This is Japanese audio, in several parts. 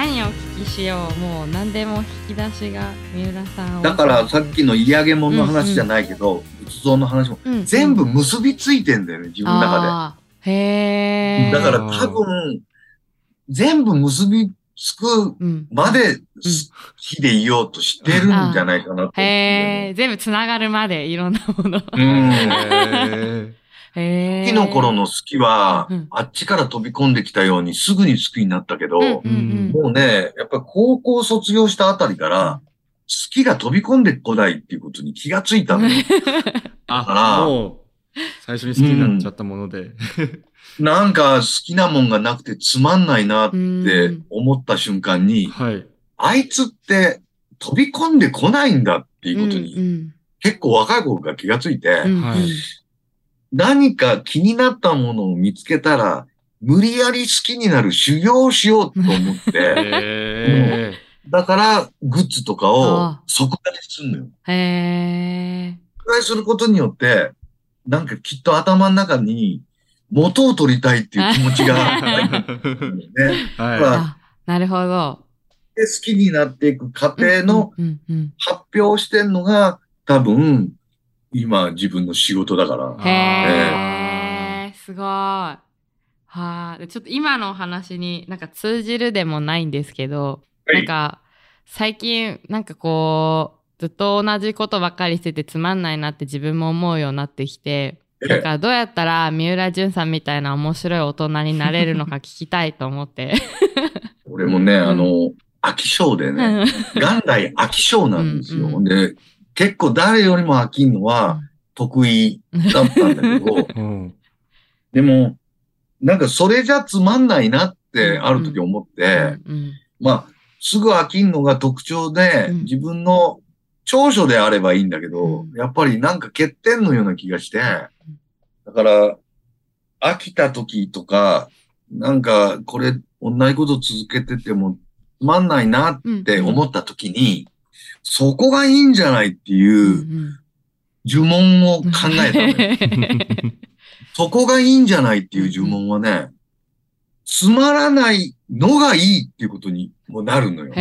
何をお聞きしよう。もう何でも引き出しが三浦さんだからさっきの嫌げ物の話じゃないけど、仏像の話もうんうん。全部結びついてんだよね、自分の中あー。へで。えだから多分、全部結びつくうん。まで火でいようとしてるんじゃないかなと思ってへえ全部つながるまでいろんなもの。うん。きの頃の好きはうん、あっちから飛び込んできたようにすぐに好きになったけど、うんうんうんもうね、やっぱり高校卒業したあたりから、好きが飛び込んでこないっていうことに気がついたのよ。あからもう、最初に好きになっちゃったもので。なんか好きなもんがなくてつまんないなっうんて思った瞬間に、はい。あいつって飛び込んでこないんだっていうことに、うん結構若い頃が気がついて、何か気になったものを見つけたら、無理やり好きになる修行をしようと思って、へだからグッズとかあを即買いするのよ。へえ即買いすることによって、なんかきっと頭の中に元を取りたいっていう気持ちが ね。はあなるほど。で、好きになっていく過程の発表をしてんのが、多分、今自分の仕事だから。へえ、すごい。はあ、でちょっと今のお話になんか通じるでもないんですけど、はいなんか最近なんかこうずっと同じことばっかりしててつまんないなって自分も思うようになってきて、だからどうやったら三浦淳さんみたいな面白い大人になれるのか聞きたいと思って。俺もね、あの、飽き性でね、元来飽き性なんですよ。うんうんで、結構誰よりも飽きんのは得意だったんだけど、い。うん。でも、なんかそれじゃつまんないなってある時思って、うん。まあ、すぐ飽きんのが特徴で、うん。自分の長所であればいいんだけど、うん。やっぱりなんか欠点のような気がして、だから、飽きた時とか、なんかこれ同じこと続けててもつまんないなって思った時に、そこがいいんじゃないってうんいう呪文を考えた。そこがいいんじゃないっていう呪文はね、つまらないのがいいっていうことにもなるのよ。そ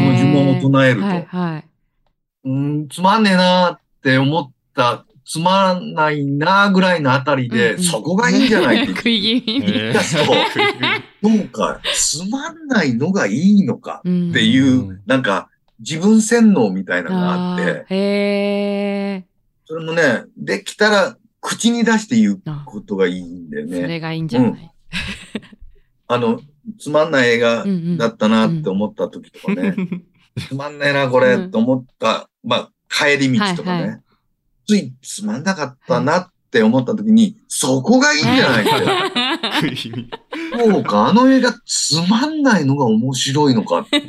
の呪文を唱えると。はいはい。うーん、つまんねえなって思った、つまらないなぐらいのあたりで、うんうんそこがいいんじゃないって食い気味に。へやそうか、つまんないのがいいのかうんっていう、うんなんか自分洗脳みたいなのがあって、ーへえ。それもね、できたら口に出して言うことがいいんだよね。それがいいんじゃない、あの、つまんない映画うんうんだったなって思った時とかね、つまんねえな、これ、うんと思った、まあ、帰り道とかね、はいはついつまんなかったなって思った時に、そこがいいんじゃないって。そうか、あの映画つまんないのが面白いのかって、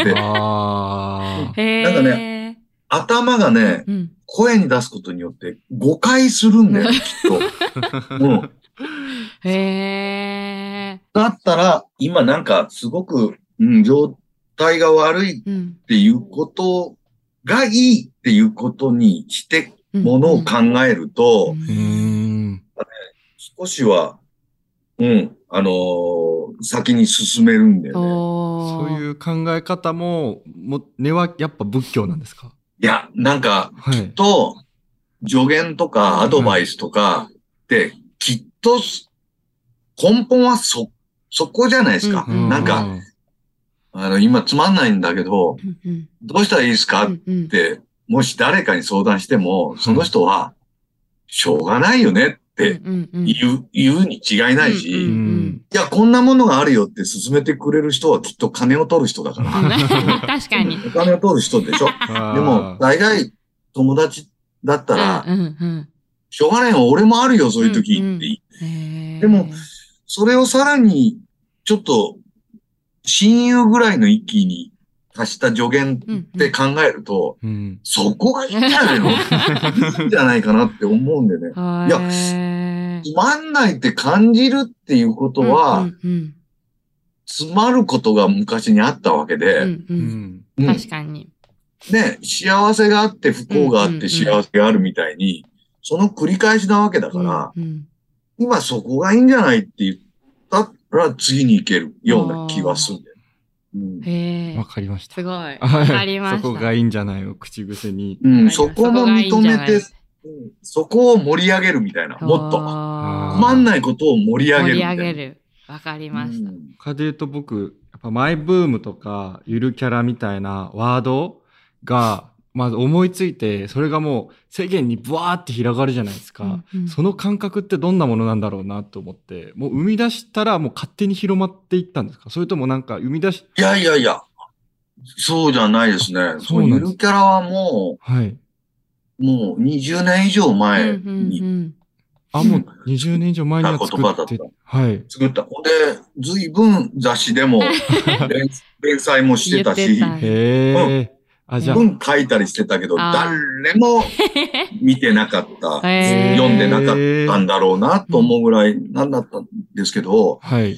あへえ。なんかね、頭がね、うん。声に出すことによって誤解するんだよ、きっと。うん。へえ。だったら、今なんかすごく、うん、状態が悪いうん。っていうことがいいっていうことにしてものを考えると、ー。うーん。少しは、うん、あのー先に進めるんだよね。おそういう考え方も、も、根はやっぱ仏教なんですか？いや、なんか、はい。と、助言とかアドバイスとかって、きっと、根本はそ、そこじゃないですか。うんなんか、、あの、今つまんないんだけど、うんうんどうしたらいいですか？って、もし誰かに相談しても、その人は、しょうがないよねってうんうん言う、言うに違いないし、うんうん。いや、こんなものがあるよって勧めてくれる人はきっと金を取る人だから。確かに。お金を取る人でしょ？でも、大概友達だったら、うんうんしょうがないよ、俺もあるよ、そういう時って、うんうん。でもそれをさらに、ちょっと、親友ぐらいの域に達した助言って考えると、うん。そこがいいんじゃないの。いいんじゃないかなって思うんでね。はい。やつまんないって感じるっていうことは、うんうん詰まることが昔にあったわけうんで、うんううん。ん。うん。確かに。ね、幸せがあって不幸があっうんうんうん。て幸せがあるみたいに、その繰り返しなわけだから、うんうん。今そこがいいんじゃないって言ったら次に行けるような気はする。んだへえわ。かりました。すごい。わはいかりました。そこがいいんじゃないの口癖に。うん、そこも認めて、うんそこを盛り上げるみたいな、もっと。とつまんないことを盛り上げ盛りるみたいな。上げる。わかりました。うん他で言うと僕、やっぱマイブームとかゆるキャラみたいなワードが、まず思いついて、それがもう世間にブワーって広がるじゃないですか。うんうんその感覚ってどんなものなんだろうなと思って、もう生み出したらもう勝手に広まっていったんですか？それともなんか生み出し、いやいやいや、そうじゃないですね。そそううなんですゆるキャラはもはい。う、もう20年以上前うんうんにうんあ、もう20年以上前には作言葉だったはい。作った。ほんで、随分雑誌でも 連連載もしてたし、へえ。あ、じゃあ、文書いたりしてたけど、誰も見てなかった、読んでなかったんだろうなと思うぐらいなんだったんですけど、はい。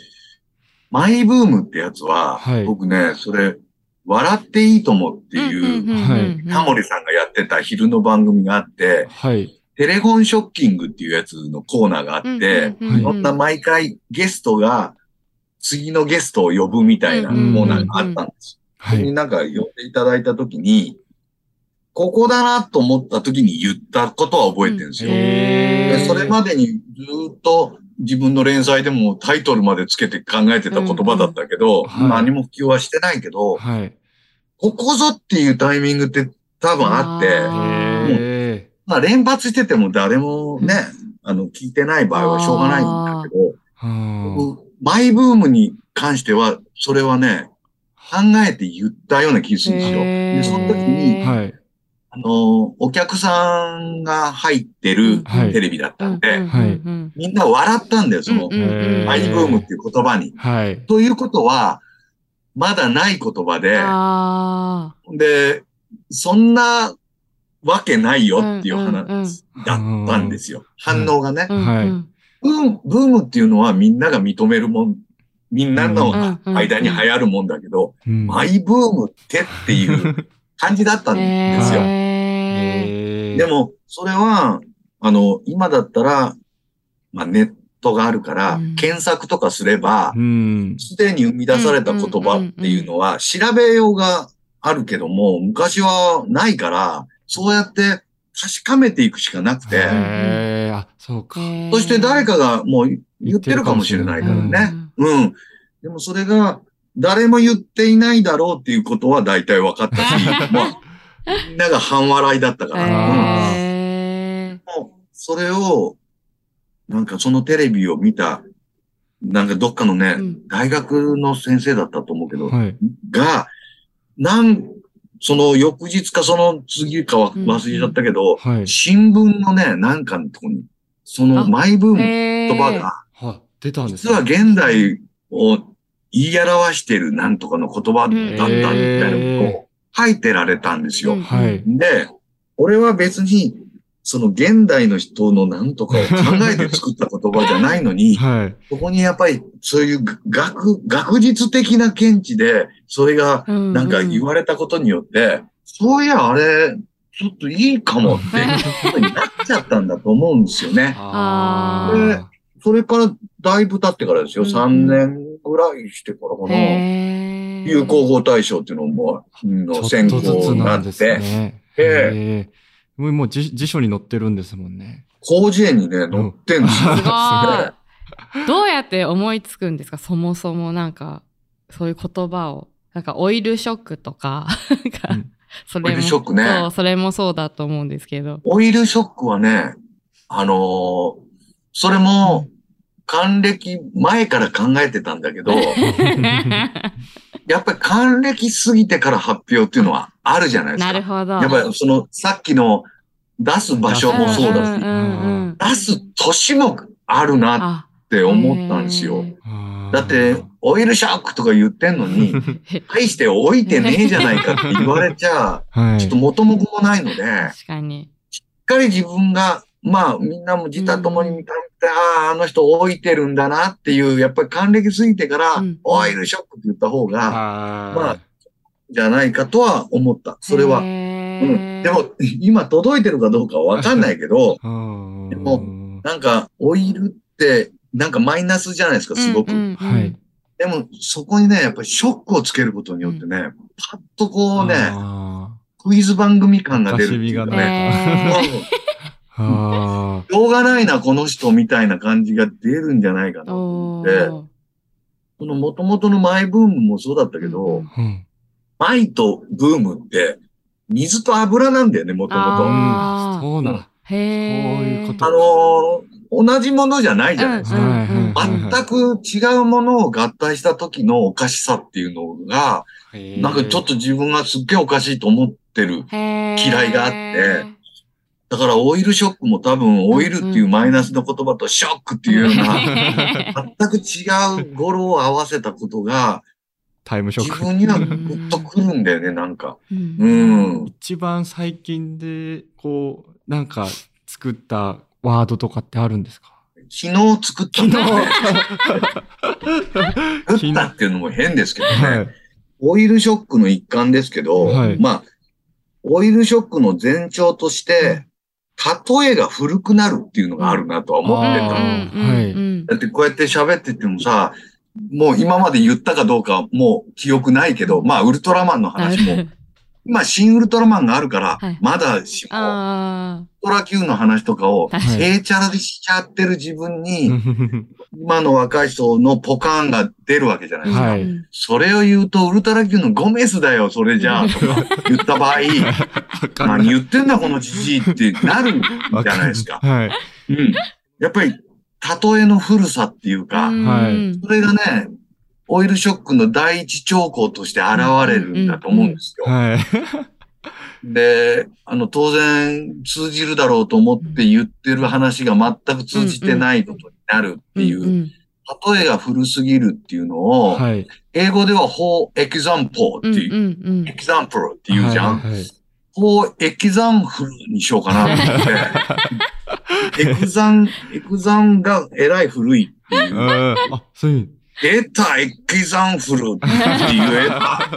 マイブームってやつは、はい。僕ね、それ、笑っていいと思うっていう、はいタモリさんがやってた昼の番組があって、はい。テレフォンショッキングっていうやつのコーナーがあって、うんうんな毎回ゲストが次のゲストを呼ぶみたいなコーナーがあったんです。になんか呼んでいただいたときに、ここだなと思ったときに言ったことは覚えてるんですよ。でそれまでにずっと自分の連載でもタイトルまでつけて考えてた言葉だったけど、うんうんはい。何も普及はしてないけど、はい。ここぞっていうタイミングって多分あって、まあ連発してても誰もね、あの、聞いてない場合はしょうがないんだけど、マイブームに関しては、それはね、考えて言ったような気がするんですよ。で、その時あ。に、はい。あの、お客さんが入ってるはいテレビだったんで、はいみんな笑ったんだよ、その、マイブームっていう言葉に。はい。ということは、まだない言葉で、あで、そんなわけないよっていう話だったんですよ。反応がねブームっていうのはみんなが認めるもん、みんなのうん間に流行るもんだけど、うん。マイブームってっていう感じだったんですよ。でも、それは、あの、今だったら、まあ、ネットがあるから、うん。検索とかすればう、ん。すでに生み出された言葉っていうのは、調べようがあるけども、昔はないから、そうやって確かめていくしかなくて、あ、そうか。そして誰かがもう言ってるかもしれないからね。うん。でもそれが、誰も言っていないだろうっていうことは大体分かったし、まあ、みんなが半笑いだったから。もうそれを、なんかそのテレビを見た、なんかどっかのね、うん大学の先生だったと思うけど、はい。が、なん、その翌日かその次かはうん忘れちゃったけど、はい。新聞のね、なんかのとこに、そのあマイブームのへー言葉が、は、出たんです実は現代を言い表しているなんとかの言葉だったみたいなことを書いてられたんですよ。うんはい。で、俺は別に、その現代の人のなんとかを考えて作った言葉じゃないのに、はい。そこにやっぱりそういう学、学術的な見地で、それがなんか言われたことによって、そういやあれ、ちょっといいかもっていうことになっちゃったんだと思うんですよね。あーそれからだいぶ経ってからですよ。うん3年ぐらいしてからかな。へー流行語大賞っていうのも、うんの選考にななんですって、ね。えへーもうもう辞辞書に載ってるんですもんね。広辞苑にね、載ってんですよ。すごい。どうやって思いつくんですか？そもそもなんか、そういう言葉を。なんかオイルショックとか、なんかうんそれもオイルショックねそう、それもそうだと思うんですけど。オイルショックはね、あのーそれも、還暦前から考えてたんだけど、やっぱり還暦過ぎてから発表っていうのはあるじゃないですか。なるほど。やっぱりその、さっきの出す場所もそうだし、んんうん出す年もあるなっあて思ったんですよ。へだって、オイルショックとか言ってんのに、大して置いてねえじゃないかって言われちゃ、はい。ちょっと元も子もないので、確かに。しっかり自分が、まあ、みんなも自他ともに見たって、ああ、あの人置いてるんだなっていう、やっぱり還暦過ぎてから、うんオイルショックって言った方が、あまあじゃないかとは思った。それは。うん。でも、今届いてるかどうかはわかんないけど、でもなんか、オイルって、なんかマイナスじゃないですか、すごく。うんうんうんはい。でも、そこにね、やっぱりショックをつけることによってね、パッとこうね、あクイズ番組感が出るね。しょうがないな、この人みたいな感じが出るんじゃないかなと思って、その元々のマイブームもそうだったけど。マイとブームって、水と油なんだよね、もともと。ああーそうだ。へえ。そういうことのー同じものじゃないじゃないですか。全く違うものを合体した時のおかしさっていうのが、なんかちょっと自分がすっげえおかしいと思ってる。嫌いがあってだからオイルショックも多分オイルっていうマイナスの言葉とショックっていうような、全く違う語呂を合わせたことが、タイムショック。自分にはグッとくるんだよね、なんか。うんうん。一番最近で、こう、なんか作ったワードとかってあるんですか？昨日作ったんだよね。昨 作ったっていうのも変ですけどね。はい。オイルショックの一環ですけど、はいまあ、オイルショックの前兆として、例えが古くなるっていうのがあるなとは思ってた。はだってこうやって喋っててもさ、もう今まで言ったかどうかもう記憶ないけど、まあウルトラマンの話も、今新ウルトラマンがあるからはい、まだしも、ウルあトラ Q の話とかを、あ、確かに。えーチャラでしちゃってる自分に、今の若い人のポカーンが出るわけじゃないですか。それを言うと、ウルトラ Q のゴメスだよ、それじゃあ、とか言った場合、何言ってんだ、このじじいってなるんじゃないですか。はい。うん。やっぱり、例えの古さっていうか、はいそれがね、オイルショックの第一兆候として現れるんだと思うんですよ。はい。で、あの、当然通じるだろうと思って言ってる話が全く通じてないことになるっていう、例えが古すぎるっていうのを、はい。英語では for example っていう、うんうんうん example って言うじゃん。はいはいこう、エキザンフルにしようかなと思って。エクザン、エクザンがえらい古いっていう。うんあ、そういう。出た、エキザンフル って言えた。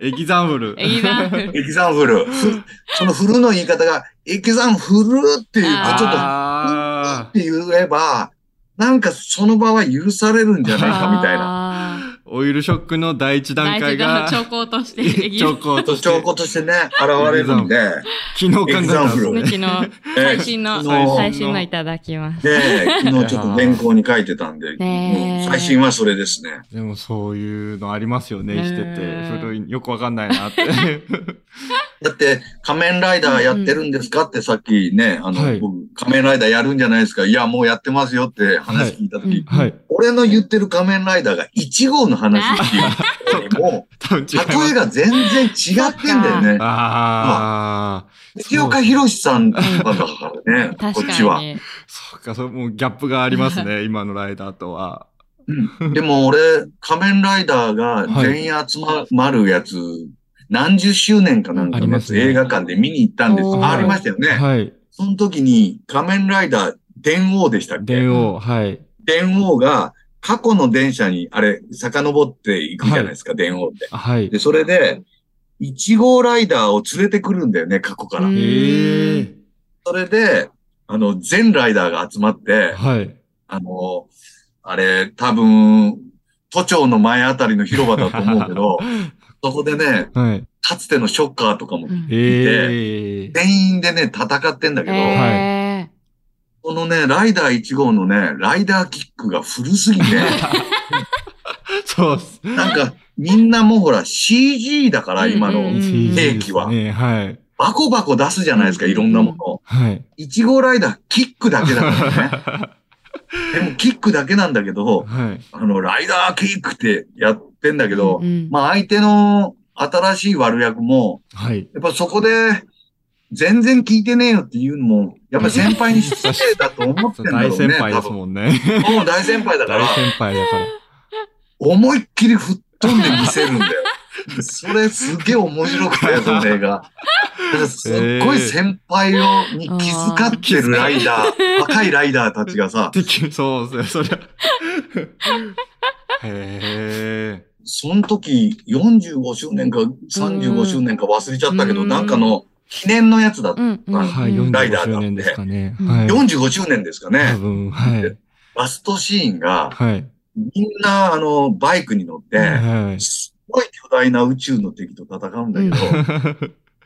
エキザンブル。いいな。エキザンフル。ふそのフルの言い方が、エキザンフルっていう、ちょっと、あって言えば、なんかその場は許されるんじゃないかみたいな。オイルショックの第一段階が、兆候として。兆候として、証拠としてね、現れるんで、昨日考えた昨日、最新の、えー最新の。いただきます。で、昨日ちょっと原稿に書いてたんで、最新はそれですね。でもそういうのありますよね、ねしてて。古い、よくわかんないなって。だって、仮面ライダーやってるんですかってさっきね、あの、はい僕、仮面ライダーやるんじゃないですか。いや、もうやってますよって話聞いたとき、はいはい。俺の言ってる仮面ライダーが1号の話っていう も、多分違います。例えが全然違ってんだよね。ああ。藤岡弘さんとかだからね、こ確っちは。そうか、そう、もうギャップがありますね、今のライダーとは。うんでも俺、仮面ライダーが全員集まるやつ、何十周年かなんかのね映画館で見に行ったんです。あありましたよね。はい。その時に仮面ライダー、電王でしたっけ？電王、はい。電王が過去の電車に、あれ、遡っていくじゃないですか、電王って。はい。で、それで、1号ライダーを連れてくるんだよね、過去から。うんええそれで、あの、全ライダーが集まって、はい。あの、あれ、多分、都庁の前あたりの広場だと思うけど、そこでね、はい。かつてのショッカーとかも、うんええ全員でね、戦ってんだけど、へこのね、ライダー1号のね、ライダーキックが古すぎて、そうっす。なんか、みんなもうほら CG だから、今のうんうんうん兵器は。ね、はい。バコバコ出すじゃないですか、うんいろんなもの。はい。1号ライダー、キックだけだからね。でも、キックだけなんだけど、はい。あの、ライダーキックってやってんだけどー、うんまあ、相手の新しい悪役も、はい。やっぱそこで、全然聞いてねえよっていうのも、やっぱ先輩に失礼だと思ってんだろ大うね。先輩です多もんね。分もう大先輩だから大、先輩だから。思いっきり吹っ飛んで見せるんだよ。それすげえ面白くて、その映画。すっごい先輩をに気遣ってるライダー、若いライダーたちがさ、敵 そうですね、そりゃ。へえ。その時45周年か35周年か忘れちゃったけど、うんなんかの記念のやつだった。ライダー45周年ですかね。うんはい。45周年ですか多ね。分、はい。ラストシーンが、はい。みんな、あの、バイクに乗って、はい。すごい巨大な宇宙の敵と戦うんだけど、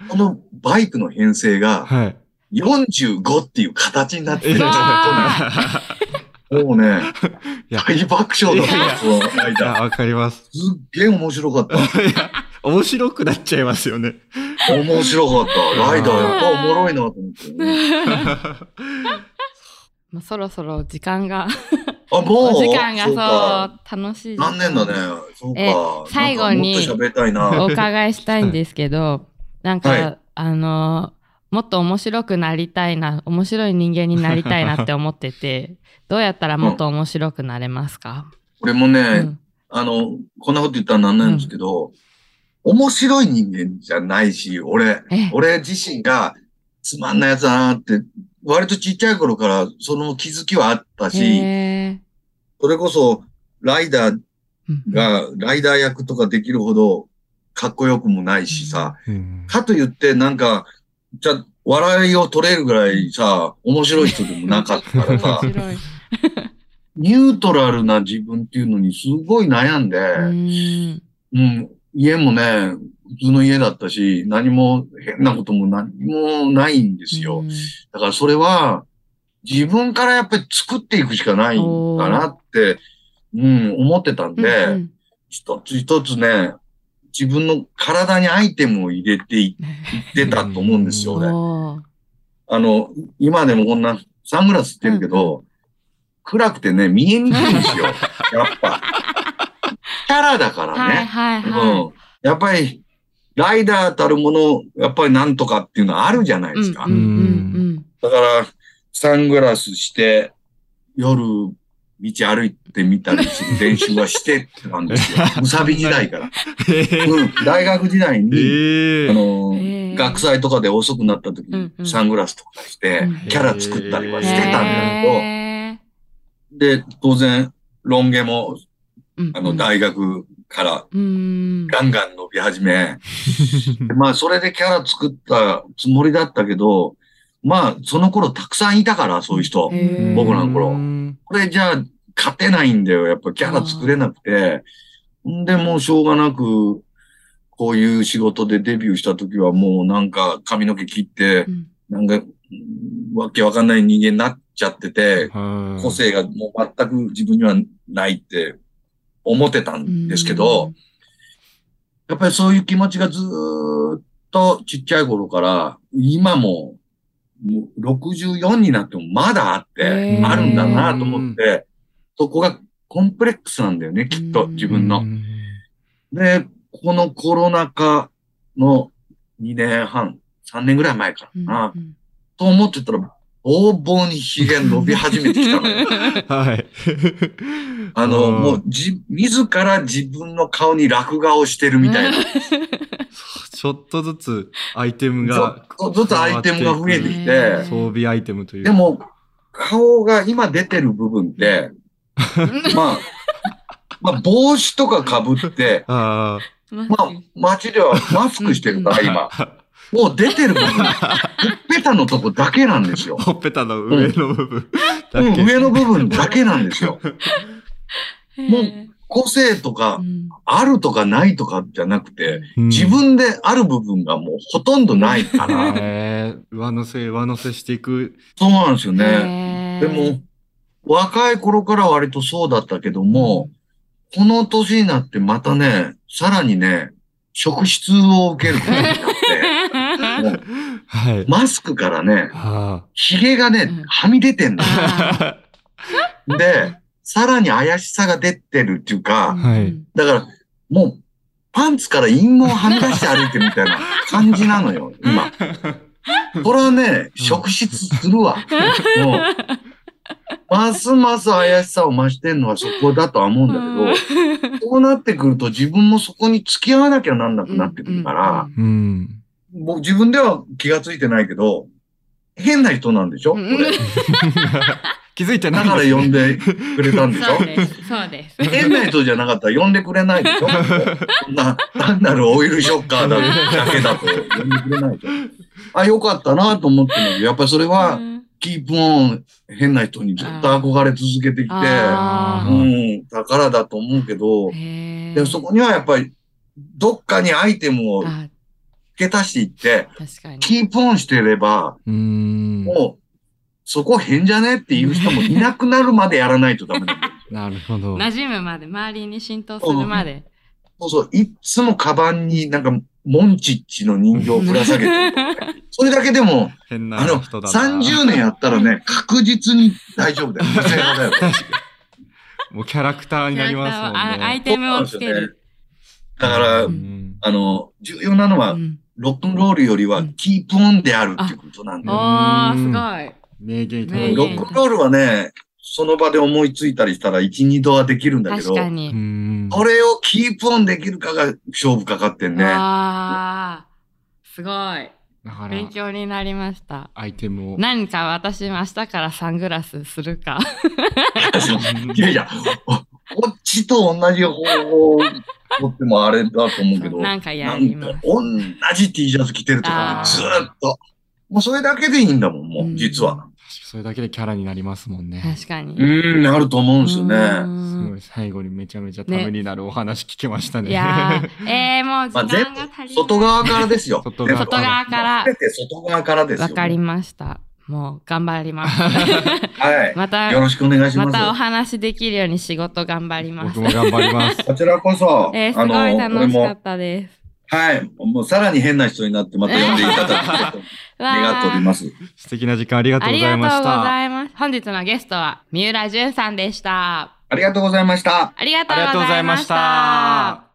このバイクの編成がはい。45っていう形になってる。もうね、大爆笑だった、そのいや、間。わかります。すっげえ面白かった。面白くなっちゃいますよね。面白かった。ライダーやっぱおもろいなと思って。まあ、そろそろ時間が、あ、もう？お時間がそう楽しい。残念だね？そうえか。最後に。お伺いしたいんですけど、なんか、はいあの、もっと面白くなりたいな、面白い人間になりたいなって思ってて、どうやったらもっと面白くなれますか、俺もね、うん。あの、こんなこと言ったらなんなんですけど、面白い人間じゃないし、俺、え俺自身がつまんないやつだなって、割とちっちゃい頃からその気づきはあったし、へそれこそライダーーが、ライダー役とかできるほどかっこよくもないしさ、うん。かと言ってなんか、じゃあ笑いを取れるぐらいさ、面白い人でもなかったからさ。ニュートラルな自分っていうのにすごい悩んで、うーんうん、家もね、普通の家だったし、何も変なことも何もないんですよ。うんだからそれは、自分からやっぱり作っていくしかないんかなって、うん、思ってたんで、うん一つ一つね、自分の体にアイテムを入れていってたと思うんですよ、うん俺。あの、今でもこんなサングラスしてるけど、暗くてね、見えにくいんですよ。やっぱ。キャラだからね。はいはいはうん。やっぱり、ライダーたるもの、やっぱりなんとかっていうのはあるじゃないい。ですか。うんうんうんだから、サングラスして、夜、道歩いてみたりする練習はしてたんですよ。むさび時代から。えうん。大学時代に、えあの、学祭とかで遅くなった時にサングラスとかしてうん、キャラ作ったりはうんしてたんだへけど、で、当然、ロン毛も、ーあの、大学からうんガンガン伸び始め、でまあ、それでキャラ作ったつもりだったけど、まあ、その頃たくさんいたから、そういう人。僕らの頃。うん。これじゃあ、勝てないんだよ。やっぱキャラ作れなくて。んで、もうしょうがなく、こういう仕事でデビューした時はもうなんか髪の毛切ってう、ん。なんか、うんわけわかんない人間になっちゃってて、はい。個性がもう全く自分にはないって思ってたんですけど、やっぱりそういう気持ちがずーっとちっちゃい頃から、今も、もう64になってもまだあって、あるんだなと思って、そこがコンプレックスなんだよね、きっとうん自分のう。んで、このコロナ禍の2年半、3年ぐらい前かうんな、うんと思ってたら、ぼうぼうに髭伸び始めてきたのよ。はい。あの、うんもう、じ、自ら自分の顔に落画をしてるみたいな。ちょっとずつアイテムちょがっとずつアイテムが増えてきへてー、装備アイテムというか。でも、顔が今出てる部分って、まあ、まあ、帽子とか被って、あままあ、街ではマスクしてるから、今。あ、もう出てる部分、ほっぺたのとこだけなんですよ。ほっぺたの上の部分だうん、け。上の部分だけなんですよ。もうへ個性とーかう、んあるとかないとかじゃなくて、うん自分である部分がもうほとんどないから、上乗せ、上乗せしていく。そうなんですよね。でも、若い頃から割とそうだったけども、この年になってまたね、さらにね、職質を受けることになって、も うはい。マスクからね、は髭がねうん、はみ出てんだ。あ で、さらに怪しさが出てるっていうーか、はいだから、もう、パンツから陰毛をはみ出して歩いてるみたいな感じなのよ、今。これはね、職質するわ。もう、ますます怪しさを増してるのはそこだとは思うんだけど、そうなってくると自分もそこに付き合わなきゃなんなくなってくるから、うん。僕自分では気がついてないけど、変な人なんでしょ？こう。気づいてなだから呼んでくれたんでしょ？そうです。そうです。変な人じゃなかったら呼んでくれないでしょ？な、単なるオイルショッカーだだけだと呼んでくれないでしょ？あ、よかったなと思ってるんだけど、やっぱりそれはキープオン変な人にずっと憧れ続けてきて、あうーん、だからだと思うけど。でもそこにはやっぱり、どっかにアイテムをあ、付け足していって。キープオンしてれば、うーん。もう、そこ変じゃねっていう人もいなくなるまでやらないとダメなんだよ。なるほど。馴染むまで、周りに浸透するまで。そうそう、いっつもカバンになんか、モンチッチの人形をぶら下げてる。それだけでも、変なあの、人だな。30年やったらね、確実に大丈夫だよ。だよ。もうキャラクターになりますもんあアイね。テムをつける。だからう、んあの、重要なのはう、んロックンロールよりはキープオンであるっていうことなんだよ。おー、すうんごい。名言いただロックンロールはね、その場で思いついたりしたら1、2度はできるんだけど、確かうに。ん。これをキープオンできるかが勝負かかってんね。あー、すごい。だから勉、強になりました。アイテムを。何か私も明日からサングラスするか。いやいや、こっちと同じ方法を取ってもあれだと思うけど、なんかやなんかります。同じ T シャツ着てるとかずーっと。もうそれだけでいいんだもん、もうんう、実は。それだけでキャラになりますもんね。確かに。うん、あると思うんですようね。んすごい、最後にめちゃめちゃためになるお話聞けましたね。いやー、えー、もう時間が足りない。部、外側からですよ。外側外側から全て外側からですよ。わかりました。もう頑張ります。はい。また、よろしくお願いします。またお話できるように仕事頑張ります僕。も頑張ります。こちらこそ、えー、すごい楽しかっ、たです。はい。もうさらに変な人になってまた呼んでいただきたい と願っております。素敵な時間ありがとあうごりがとうございました。本日のゲストは三浦淳さんでした。ありがとうございました。ありがとうありがとうございました。